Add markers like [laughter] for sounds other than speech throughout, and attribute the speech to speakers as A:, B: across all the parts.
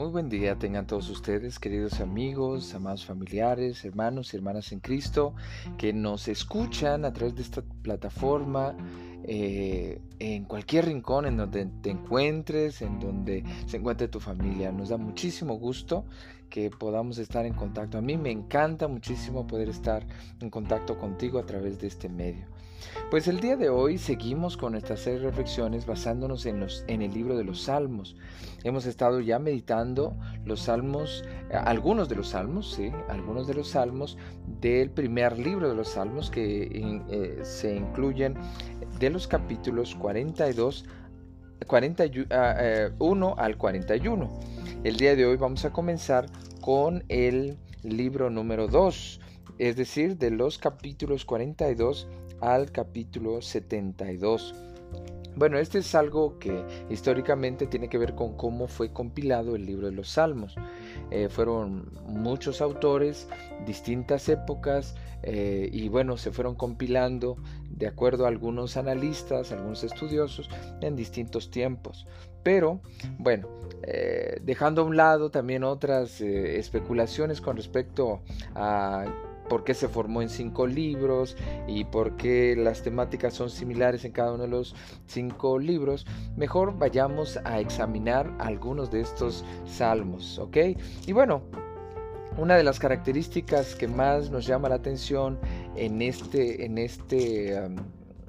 A: Muy buen día tengan todos ustedes, queridos amigos, amados familiares, hermanos y hermanas en Cristo, que nos escuchan a través de esta plataforma eh, en cualquier rincón en donde te encuentres, en donde se encuentre tu familia. Nos da muchísimo gusto que podamos estar en contacto. A mí me encanta muchísimo poder estar en contacto contigo a través de este medio. Pues el día de hoy seguimos con nuestras serie reflexiones basándonos en, los, en el libro de los Salmos. Hemos estado ya meditando los salmos, eh, algunos de los salmos, sí, algunos de los salmos del primer libro de los salmos que eh, se incluyen de los capítulos 42 41 ah, al 41. El día de hoy vamos a comenzar con el libro número 2, es decir, de los capítulos 42 al capítulo 72. Bueno, este es algo que históricamente tiene que ver con cómo fue compilado el libro de los Salmos. Eh, fueron muchos autores, distintas épocas, eh, y bueno, se fueron compilando de acuerdo a algunos analistas, algunos estudiosos, en distintos tiempos. Pero bueno, eh, dejando a un lado también otras especulaciones con respecto a por qué se formó en cinco libros y por qué las temáticas son similares en cada uno de los cinco libros, mejor vayamos a examinar algunos de estos salmos, ¿ok? Y bueno, una de las características que más nos llama la atención en este, en este,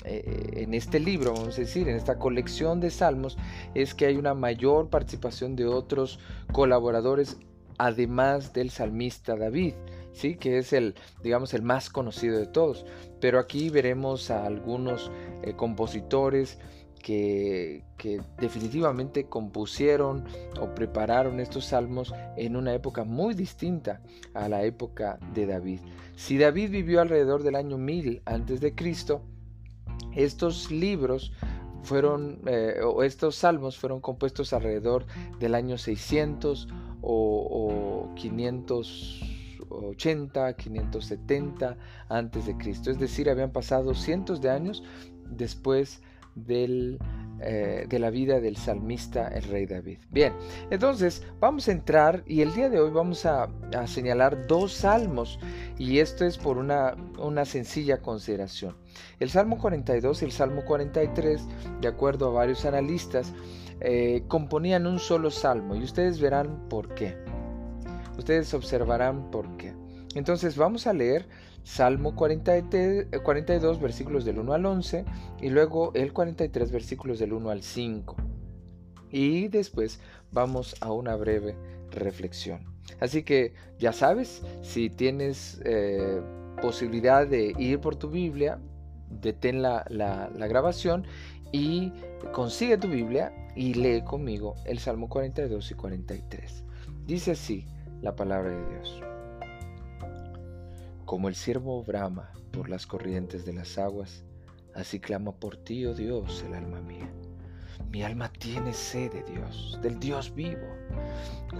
A: eh, en este libro, vamos a decir, en esta colección de salmos, es que hay una mayor participación de otros colaboradores, además del salmista David. ¿Sí? que es el, digamos, el más conocido de todos. Pero aquí veremos a algunos eh, compositores que, que, definitivamente compusieron o prepararon estos salmos en una época muy distinta a la época de David. Si David vivió alrededor del año 1000 antes de Cristo, estos libros fueron eh, o estos salmos fueron compuestos alrededor del año 600 o, o 500 580, 570 antes de Cristo. Es decir, habían pasado cientos de años después eh, de la vida del salmista el rey David. Bien, entonces vamos a entrar y el día de hoy vamos a, señalar dos salmos y esto es por una, una sencilla consideración. El Salmo 42 y el Salmo 43, de acuerdo a varios analistas, eh, componían un solo salmo y ustedes verán por qué. Ustedes observarán por qué. Entonces vamos a leer Salmo 42 versículos del 1 al 11 y luego el 43 versículos del 1 al 5. Y después vamos a una breve reflexión. Así que ya sabes, si tienes eh, posibilidad de ir por tu Biblia, detén la, la grabación y consigue tu Biblia y lee conmigo el Salmo 42 y 43. Dice así, la palabra de Dios. Como el siervo brama por las corrientes de las aguas, así clama por ti, oh Dios, el alma mía. Mi alma tiene sed de Dios, del Dios vivo.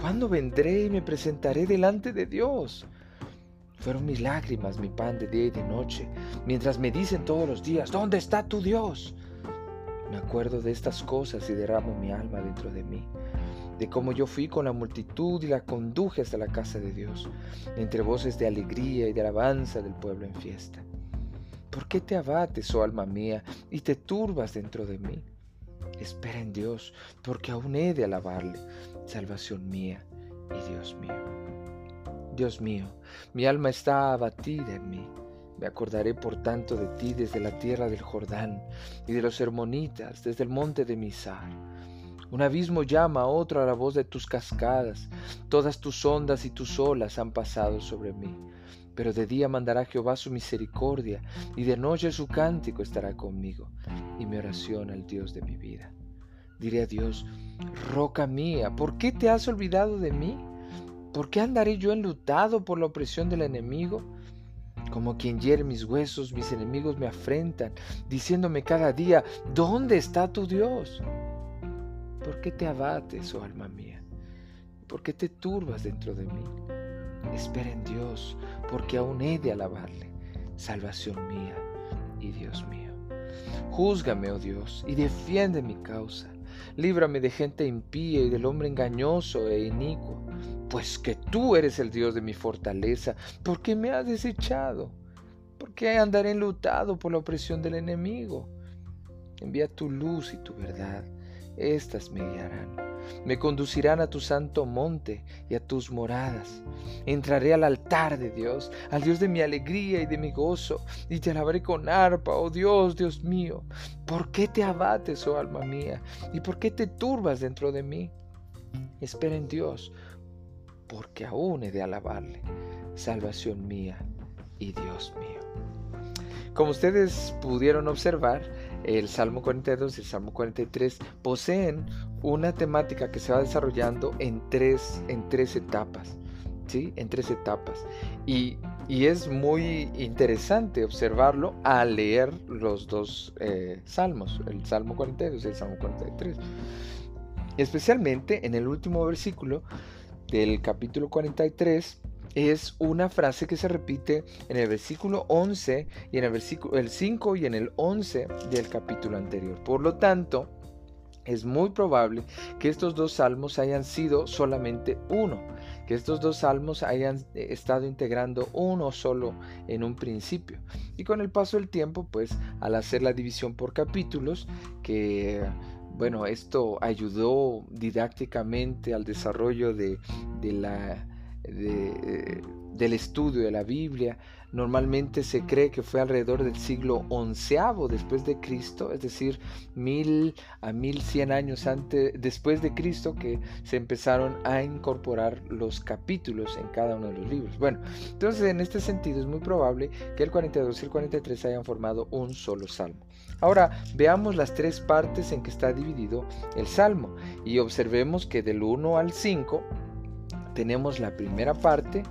A: ¿Cuándo vendré y me presentaré delante de Dios? Fueron mis lágrimas mi pan de día y de noche, mientras me dicen todos los días, ¿dónde está tu Dios? Me acuerdo de estas cosas y derramo mi alma dentro de mí de cómo yo fui con la multitud y la conduje hasta la casa de Dios, entre voces de alegría y de alabanza del pueblo en fiesta. ¿Por qué te abates, oh alma mía, y te turbas dentro de mí? Espera en Dios, porque aún he de alabarle, salvación mía y Dios mío. Dios mío, mi alma está abatida en mí. Me acordaré por tanto de ti desde la tierra del Jordán y de los hermonitas, desde el monte de Misar un abismo llama a otro a la voz de tus cascadas. Todas tus ondas y tus olas han pasado sobre mí. Pero de día mandará Jehová su misericordia, y de noche su cántico estará conmigo, y mi oración al Dios de mi vida. Diré a Dios, roca mía, ¿por qué te has olvidado de mí? ¿Por qué andaré yo enlutado por la opresión del enemigo? Como quien hiere mis huesos, mis enemigos me afrentan, diciéndome cada día, ¿dónde está tu Dios? ¿Por qué te abates, oh alma mía? ¿Por qué te turbas dentro de mí? Espera en Dios, porque aún he de alabarle, salvación mía y Dios mío. Júzgame, oh Dios, y defiende mi causa. líbrame de gente impía y del hombre engañoso e inicuo. Pues que tú eres el Dios de mi fortaleza, ¿por qué me has desechado? ¿Por qué andaré enlutado por la opresión del enemigo? Envía tu luz y tu verdad, estas me guiarán me conducirán a tu santo monte y a tus moradas. Entraré al altar de Dios, al Dios de mi alegría y de mi gozo, y te alabaré con arpa, oh Dios, Dios mío. ¿Por qué te abates, oh alma mía? ¿Y por qué te turbas dentro de mí? Espera en Dios, porque aún he de alabarle, salvación mía y Dios mío. Como ustedes pudieron observar, el Salmo 42 y el Salmo 43 poseen una temática que se va desarrollando en tres, en tres etapas. ¿sí? En tres etapas. Y, es muy interesante observarlo al leer los dos eh, salmos, el Salmo 42 y el Salmo 43. Especialmente en el último versículo del capítulo 43 es una frase que se repite en el versículo 11 y en el versículo el 5 y en el 11 del capítulo anterior. Por lo tanto, es muy probable que estos dos salmos hayan sido solamente uno, que estos dos salmos hayan eh, estado integrando uno solo en un principio. Y con el paso del tiempo, pues al hacer la división por capítulos, que bueno, esto ayudó didácticamente al desarrollo de, de la del estudio de la Biblia. Normalmente se cree que fue alrededor del siglo onceavo después de Cristo, es decir, mil a mil cien años antes, después de Cristo, que se empezaron a incorporar los capítulos en cada uno de los libros. Bueno, entonces en este sentido es muy probable que el 42 y el 43 hayan formado un solo salmo. Ahora veamos las tres partes en que está dividido el salmo y observemos que del 1 al 5 tenemos la primera parte,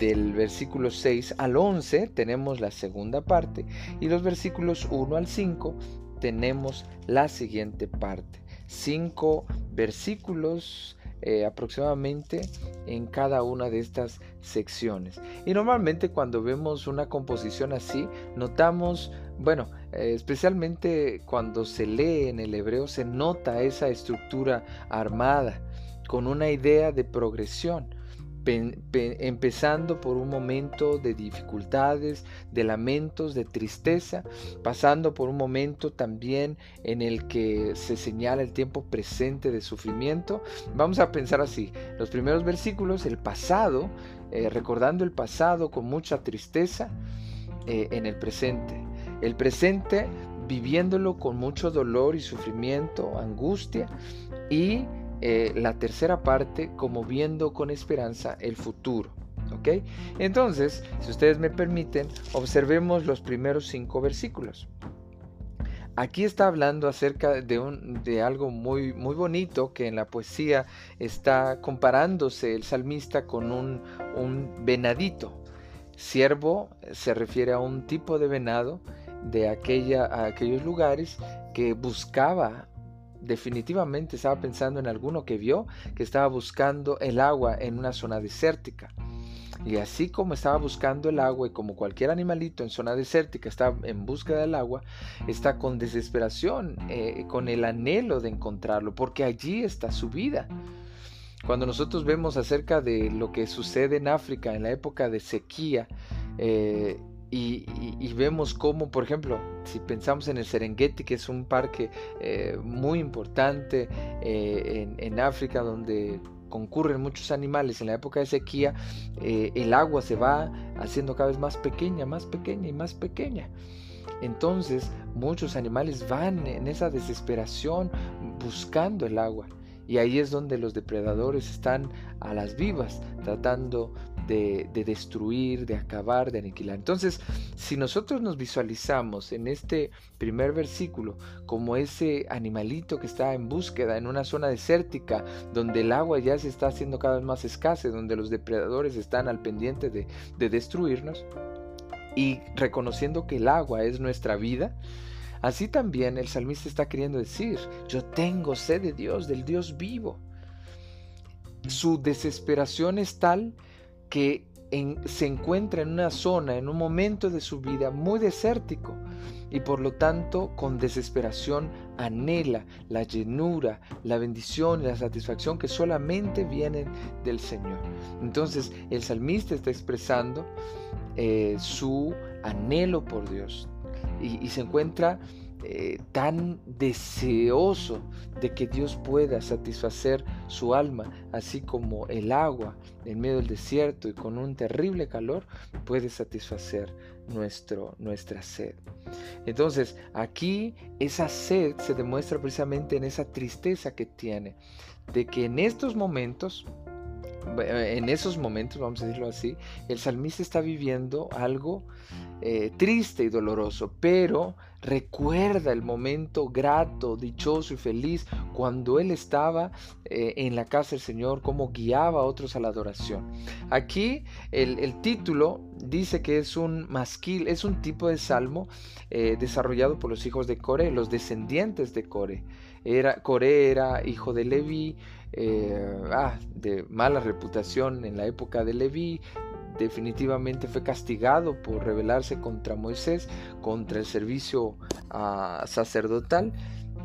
A: del versículo 6 al 11 tenemos la segunda parte y los versículos 1 al 5 tenemos la siguiente parte. Cinco versículos eh, aproximadamente en cada una de estas secciones. Y normalmente cuando vemos una composición así, notamos, bueno, eh, especialmente cuando se lee en el hebreo, se nota esa estructura armada con una idea de progresión, empezando por un momento de dificultades, de lamentos, de tristeza, pasando por un momento también en el que se señala el tiempo presente de sufrimiento. Vamos a pensar así, los primeros versículos, el pasado, eh, recordando el pasado con mucha tristeza eh, en el presente. El presente viviéndolo con mucho dolor y sufrimiento, angustia y eh, la tercera parte como viendo con esperanza el futuro. Entonces, si ustedes me permiten, observemos los primeros cinco versículos. Aquí está hablando acerca de, un, de algo muy, muy bonito que en la poesía está comparándose el salmista con un, un venadito. Siervo se refiere a un tipo de venado de aquella, a aquellos lugares que buscaba definitivamente estaba pensando en alguno que vio que estaba buscando el agua en una zona desértica. Y así como estaba buscando el agua y como cualquier animalito en zona desértica está en búsqueda del agua, está con desesperación, eh, con el anhelo de encontrarlo, porque allí está su vida. Cuando nosotros vemos acerca de lo que sucede en África en la época de sequía, eh, y, vemos cómo, por ejemplo, si pensamos en el Serengeti, que es un parque eh, muy importante eh, en, África, donde concurren muchos animales en la época de sequía, eh, el agua se va haciendo cada vez más pequeña, más pequeña y más pequeña. Entonces muchos animales van en esa desesperación buscando el agua. Y ahí es donde los depredadores están a las vivas, tratando de, destruir, de acabar, de aniquilar. Entonces, si nosotros nos visualizamos en este primer versículo como ese animalito que está en búsqueda en una zona desértica, donde el agua ya se está haciendo cada vez más escasa, donde los depredadores están al pendiente de, de destruirnos, y reconociendo que el agua es nuestra vida, Así también el salmista está queriendo decir, yo tengo sed de Dios, del Dios vivo. Su desesperación es tal que se encuentra en una zona, en un momento de su vida muy desértico y por lo tanto con desesperación anhela la llenura, la bendición y la satisfacción que solamente vienen del Señor. Entonces el salmista está expresando eh, su anhelo por Dios y, se encuentra eh, tan deseoso de que Dios pueda satisfacer su alma, así como el agua en medio del desierto y con un terrible calor puede satisfacer nuestro, nuestra sed. Entonces, aquí esa sed se demuestra precisamente en esa tristeza que tiene, de que en estos momentos, en esos momentos, vamos a decirlo así, el salmista está viviendo algo eh, triste y doloroso, pero recuerda el momento grato, dichoso y feliz cuando él estaba eh, en la casa del Señor, cómo guiaba a otros a la adoración. Aquí el, título dice que es un masquil, es un tipo de salmo eh, desarrollado por los hijos de Core, los descendientes de Core. Era, Core era hijo de Leví, ah, de mala reputación en la época de Leví, definitivamente fue castigado por rebelarse contra Moisés, contra el servicio ah, sacerdotal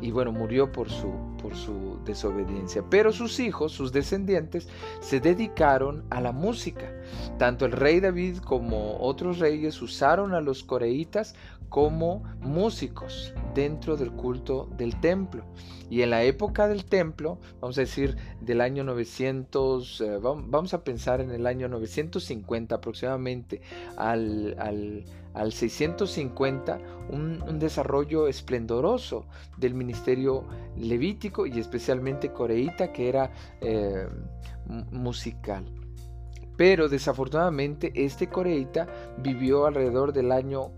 A: y bueno, murió por su, por su desobediencia. Pero sus hijos, sus descendientes, se dedicaron a la música. Tanto el rey David como otros reyes usaron a los coreitas como músicos dentro del culto del templo. Y en la época del templo, vamos a decir del año 900, eh, vamos a pensar en el año 950 aproximadamente al, al, 650, un, desarrollo esplendoroso del ministerio levítico y especialmente coreíta que era eh, musical. Pero desafortunadamente este coreita vivió alrededor del año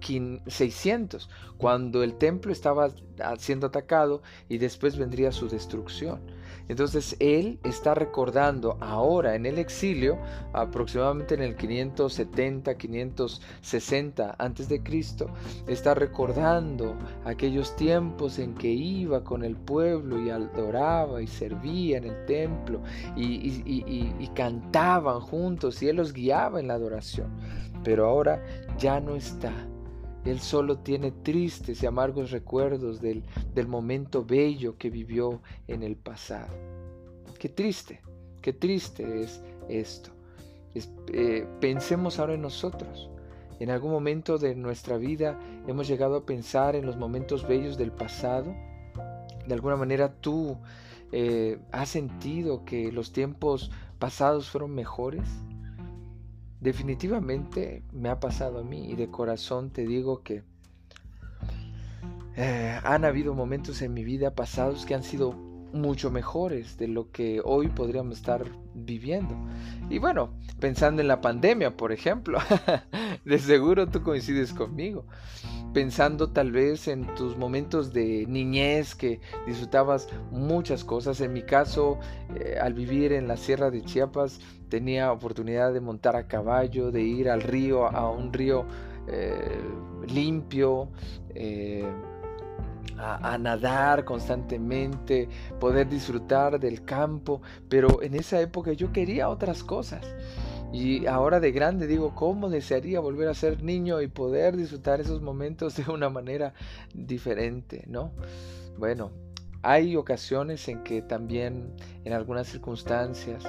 A: 600, cuando el templo estaba siendo atacado y después vendría su destrucción. Entonces él está recordando ahora en el exilio, aproximadamente en el 570, 560 antes de Cristo, está recordando aquellos tiempos en que iba con el pueblo y adoraba y servía en el templo y cantaban juntos y él los guiaba en la adoración. Pero ahora ya no está él solo tiene tristes y amargos recuerdos del, momento bello que vivió en el pasado. Qué triste, qué triste es esto. Eh, pensemos ahora en nosotros. En algún momento de nuestra vida hemos llegado a pensar en los momentos bellos del pasado. De alguna manera tú eh, has sentido que los tiempos pasados fueron mejores. Definitivamente me ha pasado a mí y de corazón te digo que eh, han habido momentos en mi vida pasados que han sido mucho mejores de lo que hoy podríamos estar viviendo. Y bueno, pensando en la pandemia, por ejemplo, [laughs] de seguro tú coincides conmigo. Pensando tal vez en tus momentos de niñez que disfrutabas muchas cosas. En mi caso, eh, al vivir en la Sierra de Chiapas, tenía oportunidad de montar a caballo, de ir al río, a un río eh, limpio. Eh, a, nadar constantemente, poder disfrutar del campo, pero en esa época yo quería otras cosas. Y ahora de grande digo, ¿cómo desearía volver a ser niño y poder disfrutar esos momentos de una manera diferente, ¿no? Bueno, hay ocasiones en que también en algunas circunstancias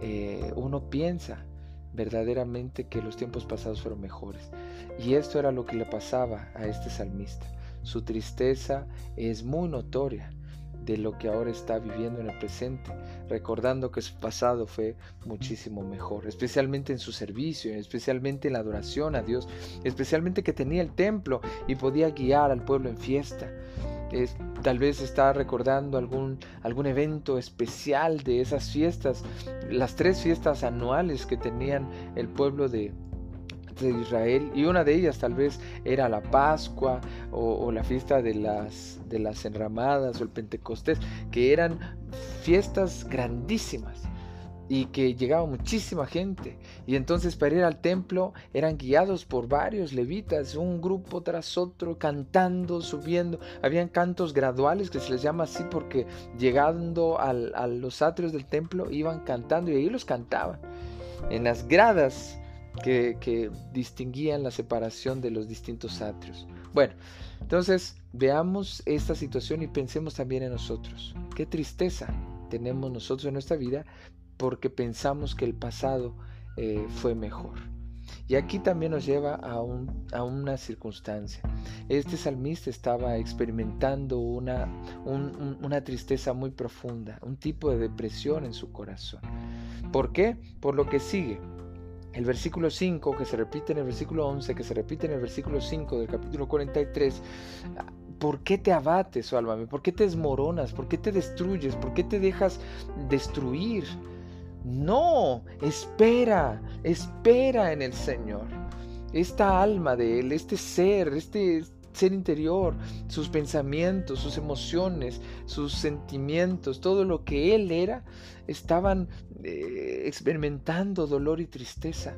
A: eh, uno piensa verdaderamente que los tiempos pasados fueron mejores. Y esto era lo que le pasaba a este salmista. Su tristeza es muy notoria de lo que ahora está viviendo en el presente, recordando que su pasado fue muchísimo mejor, especialmente en su servicio, especialmente en la adoración a Dios, especialmente que tenía el templo y podía guiar al pueblo en fiesta. tal vez está recordando algún, algún evento especial de esas fiestas, las tres fiestas anuales que tenían el pueblo de, de Israel y una de ellas tal vez era la Pascua o, la fiesta de las, de las enramadas o el Pentecostés, que eran fiestas grandísimas y que llegaba muchísima gente. Y entonces para ir al templo eran guiados por varios levitas, un grupo tras otro, cantando, subiendo. Habían cantos graduales que se les llama así porque llegando a los atrios del templo iban cantando y ahí los cantaban. En las gradas que, distinguían la separación de los distintos atrios. Bueno, entonces veamos esta situación y pensemos también en nosotros. Qué tristeza tenemos nosotros en nuestra vida porque pensamos que el pasado eh, fue mejor. Y aquí también nos lleva a, una circunstancia. Este salmista estaba experimentando una, una tristeza muy profunda, un tipo de depresión en su corazón. ¿Por qué? Por lo que sigue. El versículo 5, que se repite en el versículo 11, que se repite en el versículo 5 del capítulo 43, ¿Por qué te abates, oh alma ¿Por qué te desmoronas? ¿Por qué te destruyes? ¿Por qué te dejas destruir? No, espera, espera en el Señor. Esta alma de Él, este ser, este ser interior, sus pensamientos, sus emociones, sus sentimientos, todo lo que Él era, estaban eh, experimentando dolor y tristeza.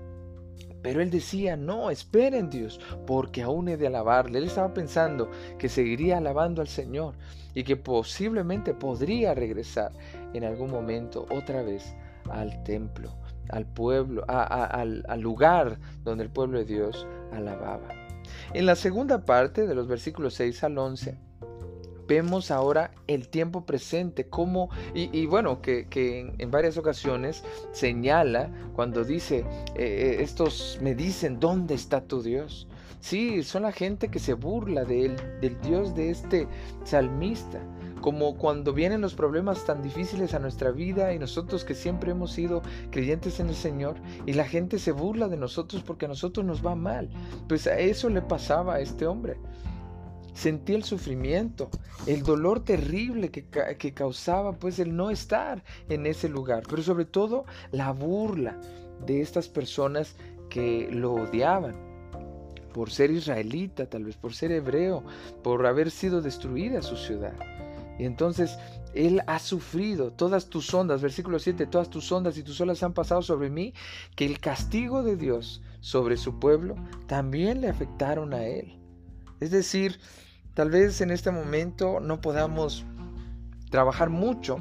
A: Pero él decía, no, esperen Dios, porque aún he de alabarle. Él estaba pensando que seguiría alabando al Señor y que posiblemente podría regresar en algún momento otra vez al templo, al pueblo, al, al lugar donde el pueblo de Dios alababa. En la segunda parte de los versículos 6 al 11, vemos ahora el tiempo presente, como, y, bueno, que, en, varias ocasiones señala cuando dice, eh, eh, estos me dicen, ¿dónde está tu Dios? Sí, son la gente que se burla de del Dios de este salmista como cuando vienen los problemas tan difíciles a nuestra vida y nosotros que siempre hemos sido creyentes en el Señor y la gente se burla de nosotros porque a nosotros nos va mal. Pues a eso le pasaba a este hombre. Sentía el sufrimiento, el dolor terrible que, que causaba pues el no estar en ese lugar, pero sobre todo la burla de estas personas que lo odiaban por ser israelita, tal vez por ser hebreo, por haber sido destruida su ciudad. Y entonces Él ha sufrido todas tus ondas, versículo 7, todas tus ondas y tus olas han pasado sobre mí, que el castigo de Dios sobre su pueblo también le afectaron a Él. Es decir, tal vez en este momento no podamos trabajar mucho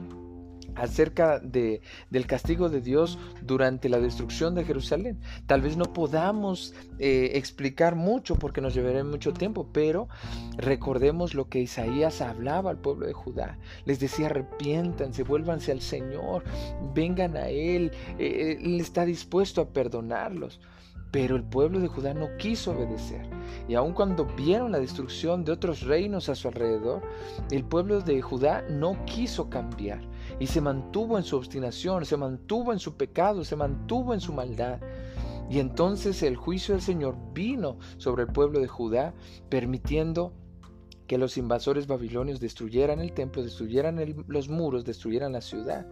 A: acerca de, del castigo de Dios durante la destrucción de Jerusalén. Tal vez no podamos eh, explicar mucho porque nos llevará mucho tiempo, pero recordemos lo que Isaías hablaba al pueblo de Judá. Les decía, arrepiéntanse, vuélvanse al Señor, vengan a Él, eh, Él está dispuesto a perdonarlos. Pero el pueblo de Judá no quiso obedecer. Y aun cuando vieron la destrucción de otros reinos a su alrededor, el pueblo de Judá no quiso cambiar y se mantuvo en su obstinación, se mantuvo en su pecado, se mantuvo en su maldad. Y entonces el juicio del Señor vino sobre el pueblo de Judá, permitiendo que los invasores babilonios destruyeran el templo, destruyeran los muros, destruyeran la ciudad.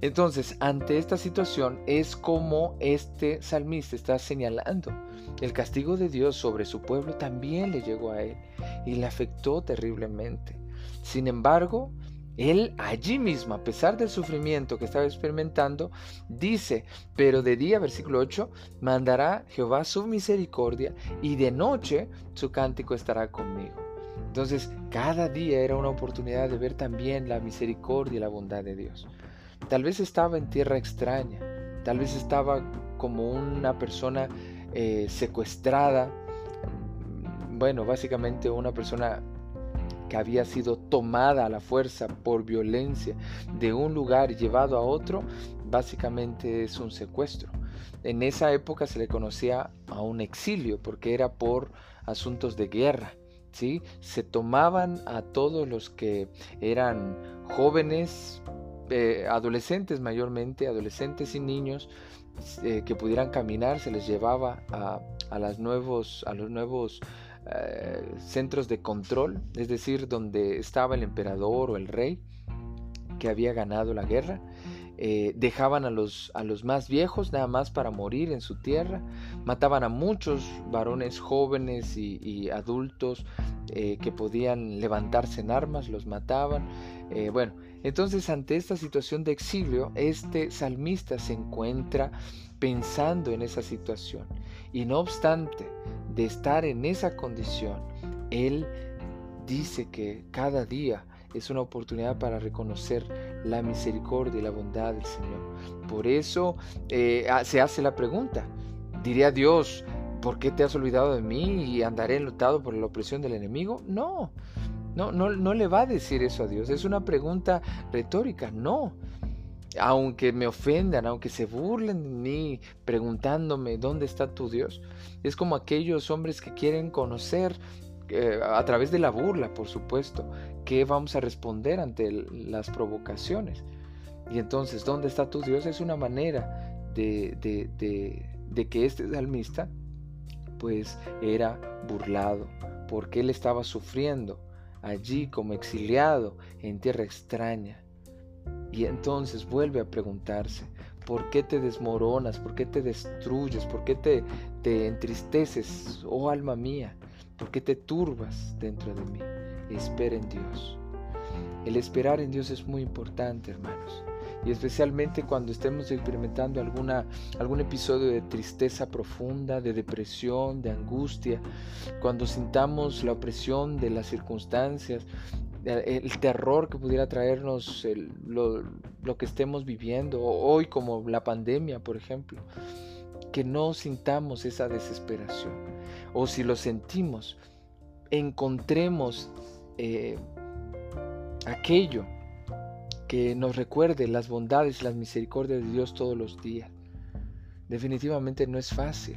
A: Entonces, ante esta situación es como este salmista está señalando. El castigo de Dios sobre su pueblo también le llegó a él y le afectó terriblemente. Sin embargo, él allí mismo, a pesar del sufrimiento que estaba experimentando, dice, pero de día, versículo 8, mandará Jehová su misericordia y de noche su cántico estará conmigo. Entonces, cada día era una oportunidad de ver también la misericordia y la bondad de Dios. Tal vez estaba en tierra extraña, tal vez estaba como una persona eh, secuestrada, bueno, básicamente una persona que había sido tomada a la fuerza por violencia de un lugar llevado a otro, básicamente es un secuestro. En esa época se le conocía a un exilio porque era por asuntos de guerra. ¿sí? Se tomaban a todos los que eran jóvenes, eh, adolescentes mayormente, adolescentes y niños eh, que pudieran caminar, se les llevaba a, a, nuevos, a los nuevos eh, centros de control, es decir, donde estaba el emperador o el rey que había ganado la guerra. Eh, dejaban a los, a los más viejos nada más para morir en su tierra, mataban a muchos varones jóvenes y, adultos eh, que podían levantarse en armas, los mataban. bueno, entonces ante esta situación de exilio, este salmista se encuentra pensando en esa situación y no obstante de estar en esa condición, Él dice que cada día es una oportunidad para reconocer la misericordia y la bondad del Señor. Por eso eh, se hace la pregunta, Diré a Dios, ¿por qué te has olvidado de mí y andaré enlutado por la opresión del enemigo? No, no, no, no le va a decir eso a Dios. Es una pregunta retórica, no. Aunque me ofendan, aunque se burlen de mí preguntándome dónde está tu Dios, es como aquellos hombres que quieren conocer eh, a través de la burla, por supuesto, qué vamos a responder ante las provocaciones. Y entonces, ¿dónde está tu Dios? Es una manera de, de que este salmista pues era burlado, porque él estaba sufriendo allí como exiliado en tierra extraña. Y entonces vuelve a preguntarse, ¿por qué te desmoronas? ¿Por qué te destruyes? ¿Por qué te, te entristeces, oh alma mía? ¿Por qué te turbas dentro de mí? Espera en Dios. El esperar en Dios es muy importante, hermanos y especialmente cuando estemos experimentando alguna, algún episodio de tristeza profunda, de depresión, de angustia, cuando sintamos la opresión de las circunstancias, el terror que pudiera traernos lo, que estemos viviendo, hoy como la pandemia, por ejemplo, que no sintamos esa desesperación, o si lo sentimos, encontremos eh, aquello que nos recuerde las bondades y las misericordias de Dios todos los días. Definitivamente no es fácil.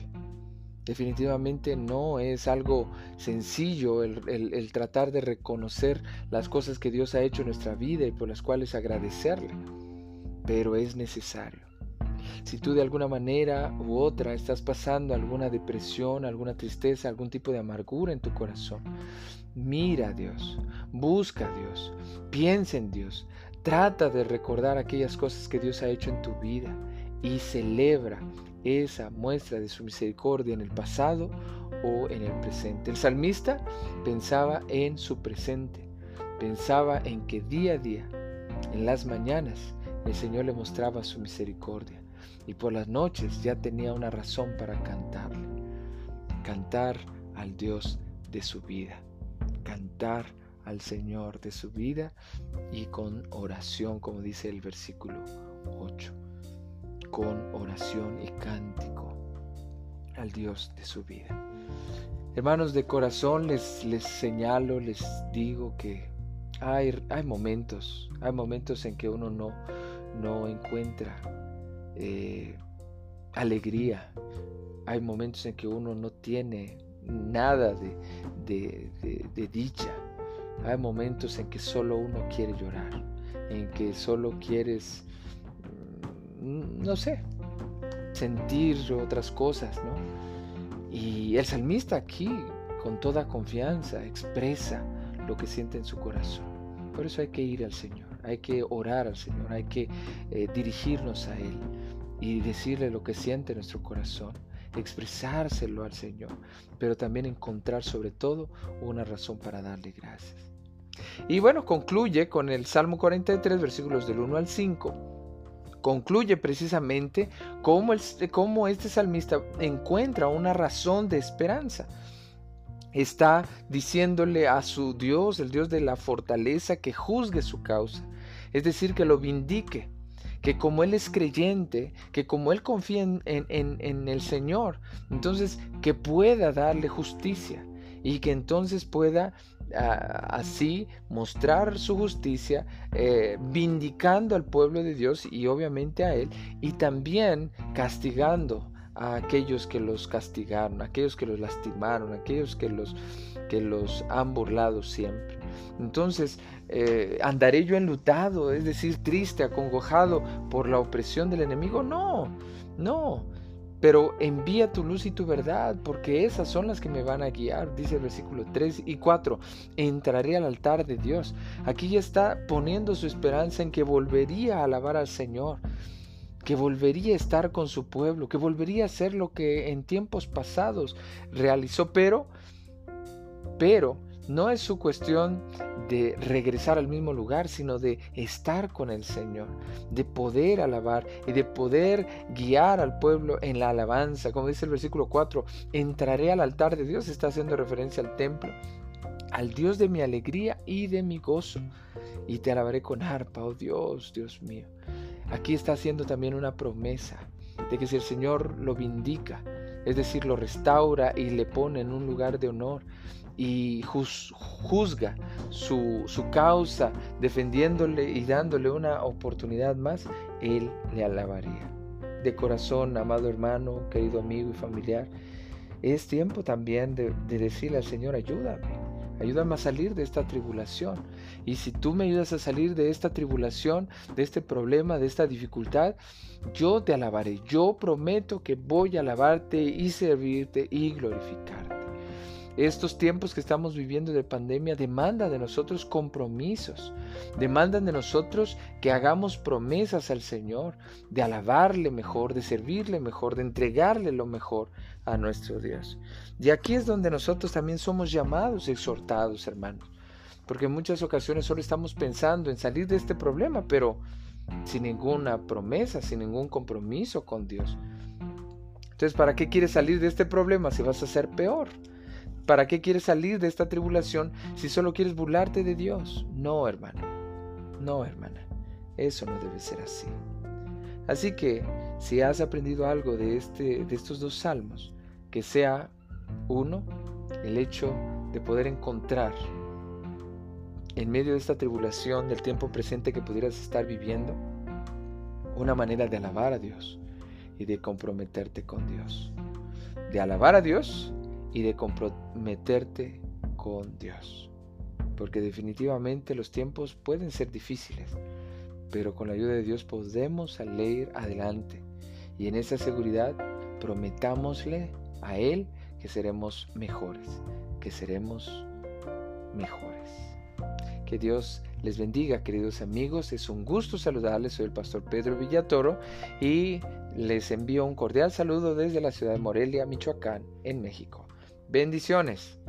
A: Definitivamente no es algo sencillo el, tratar de reconocer las cosas que Dios ha hecho en nuestra vida y por las cuales agradecerle. Pero es necesario. Si tú de alguna manera u otra estás pasando alguna depresión, alguna tristeza, algún tipo de amargura en tu corazón, mira a Dios, busca a Dios, piensa en Dios, Trata de recordar aquellas cosas que Dios ha hecho en tu vida y celebra esa muestra de su misericordia en el pasado o en el presente. El salmista pensaba en su presente, pensaba en que día a día, en las mañanas, el Señor le mostraba su misericordia y por las noches ya tenía una razón para cantarle, cantar al Dios de su vida, cantar al Señor de su vida y con oración, como dice el versículo 8, con oración y cántico al Dios de su vida. Hermanos, de corazón les, les señalo, les digo que hay, hay momentos, hay momentos en que uno no, no encuentra eh, alegría, hay momentos en que uno no tiene nada de, de dicha, hay momentos en que solo uno quiere llorar, en que solo quieres, no sé, sentir otras cosas, ¿no? Y el salmista aquí, con toda confianza, expresa lo que siente en su corazón. Por eso hay que ir al Señor, hay que orar al Señor, hay que eh, dirigirnos a Él y decirle lo que siente nuestro corazón, expresárselo al Señor, pero también encontrar sobre todo una razón para darle gracias. Y bueno, concluye con el Salmo 43, versículos del 1 al 5. Concluye precisamente cómo, cómo este salmista encuentra una razón de esperanza. Está diciéndole a su Dios, el Dios de la fortaleza, que juzgue su causa. Es decir, que lo vindique que como Él es creyente, que como Él confía en, en, el Señor, entonces que pueda darle justicia y que entonces pueda así mostrar su justicia, eh, vindicando al pueblo de Dios y obviamente a Él, y también castigando a aquellos que los castigaron, aquellos que los lastimaron, aquellos que los, que los han burlado siempre. Entonces, eh, ¿andaré yo enlutado, es decir, triste, acongojado por la opresión del enemigo? No, no pero envía tu luz y tu verdad, porque esas son las que me van a guiar, dice el versículo 3 y 4. Entraré al altar de Dios. Aquí ya está poniendo su esperanza en que volvería a alabar al Señor, que volvería a estar con su pueblo, que volvería a hacer lo que en tiempos pasados realizó, pero, pero, no es su cuestión de regresar al mismo lugar, sino de estar con el Señor, de poder alabar y de poder guiar al pueblo en la alabanza. Como dice el versículo 4, entraré al altar de Dios, está haciendo referencia al templo, al Dios de mi alegría y de mi gozo, y te alabaré con arpa, oh Dios, Dios mío. Aquí está haciendo también una promesa de que si el Señor lo vindica, es decir, lo restaura y le pone en un lugar de honor y juzga su, su, causa, defendiéndole y dándole una oportunidad más, Él le alabaría. De corazón, amado hermano, querido amigo y familiar, es tiempo también de, de decirle al Señor, ayúdame, ayúdame a salir de esta tribulación. Y si tú me ayudas a salir de esta tribulación, de este problema, de esta dificultad, yo te alabaré. Yo prometo que voy a alabarte y servirte y glorificarte. Estos tiempos que estamos viviendo de pandemia demandan de nosotros compromisos, demandan de nosotros que hagamos promesas al Señor, de alabarle mejor, de servirle mejor, de entregarle lo mejor a nuestro Dios. Y aquí es donde nosotros también somos llamados, exhortados, hermanos, porque en muchas ocasiones solo estamos pensando en salir de este problema, pero sin ninguna promesa, sin ningún compromiso con Dios. Entonces, ¿para qué quieres salir de este problema si vas a ser peor? ¿Para qué quieres salir de esta tribulación si solo quieres burlarte de Dios? No, hermano. No, hermana. Eso no debe ser así. Así que, si has aprendido algo de, este, de estos dos salmos, que sea, uno, el hecho de poder encontrar en medio de esta tribulación del tiempo presente que pudieras estar viviendo, una manera de alabar a Dios y de comprometerte con Dios. De alabar a Dios y de comprometerte con Dios. Porque definitivamente los tiempos pueden ser difíciles, pero con la ayuda de Dios podemos salir adelante. Y en esa seguridad prometámosle a Él que seremos mejores, que seremos mejores. Que Dios les bendiga, queridos amigos. Es un gusto saludarles. Soy el pastor Pedro Villatoro y les envío un cordial saludo desde la ciudad de Morelia, Michoacán, en México. Bendiciones.